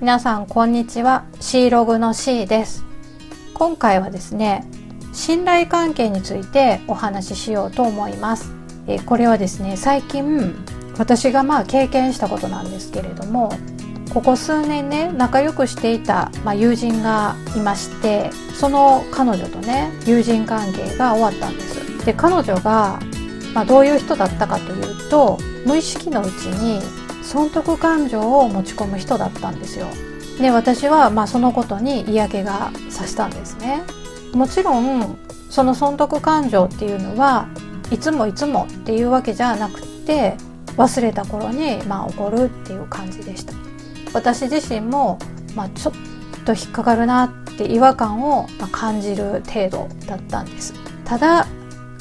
皆さんこんにちは。C ログの C です。今回はですね信頼関係についてお話ししようと思います。えこれはですね最近私がまあ経験したことなんですけれどもここ数年ね仲良くしていた、まあ、友人がいましてその彼女とね友人関係が終わったんです。で彼女が、まあ、どういう人だったかというと無意識のうちに損得感情を持ち込む人だったんですよ。で私はまあそのことに嫌気がさしたんですね。もちろんその損得感情っていうのはいつもいつもっていうわけじゃなくて忘れた頃にまあ起こるっていう感じでした。私自身も、まあ、ちょっと引っかかるなって違和感を感じる程度だったんです。ただ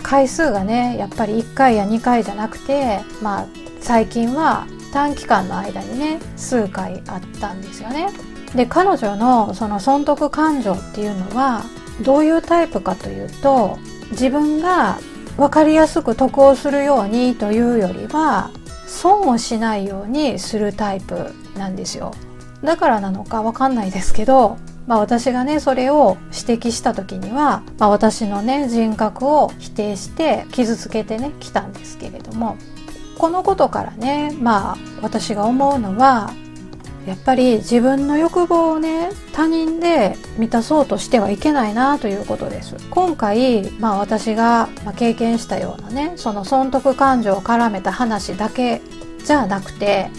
回数がねやっぱり1回や2回じゃなくてまあ最近は短期間の間にね数回あったんですよね。で彼女のその損得感情っていうのはどういうタイプかというと自分が分かりやすく得をするようにというよりは損をしないようにするタイプなんですよ。だからなのかわかんないですけど、まあ、私がねそれを指摘した時には、まあ、私のね人格を否定して傷つけてねきたんですけれども。このことからねまあ私が思うのはやっぱり自分の欲望をね他人で満たそうとしてはいけないなということです。今回、まあ、私が経験したようなねその損得感情を絡めた話だけじゃなくて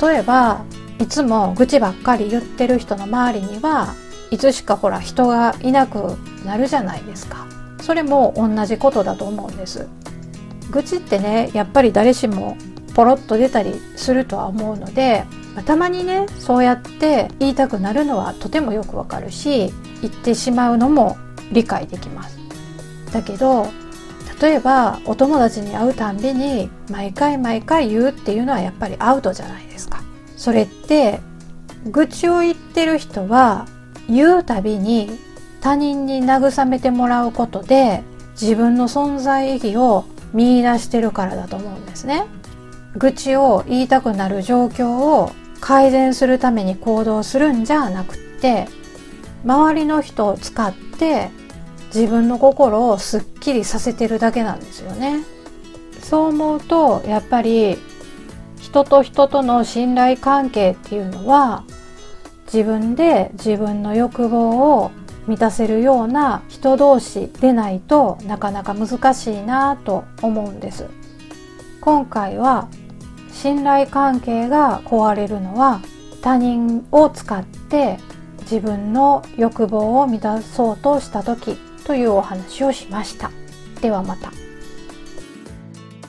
例えばいつも愚痴ばっかり言ってる人の周りにはいつしかほら人がいなくなるじゃないですか。それも同じことだと思うんです。愚痴ってねやっぱり誰しもポロッと出たりするとは思うのでたまにねそうやって言いたくなるのはとてもよくわかるし言ってしまうのも理解できます。だけど例えばお友達に会うたんびに毎回毎回言うっていうのはやっぱりアウトじゃないですか。それって愚痴を言ってる人は言うたびに他人に慰めてもらうことで自分の存在意義を見出してるからだと思うんですね。愚痴を言いたくなる状況を改善するために行動するんじゃなくって周りの人を使って自分の心をすっきりさせてるだけなんですよね。そう思うとやっぱり人と人との信頼関係っていうのは自分で自分の欲望を満たせるような人同士でないとなかなか難しいなと思うんです今回は信頼関係が壊れるのは他人を使って自分の欲望を満たそうとした時というお話をしました。ではまた。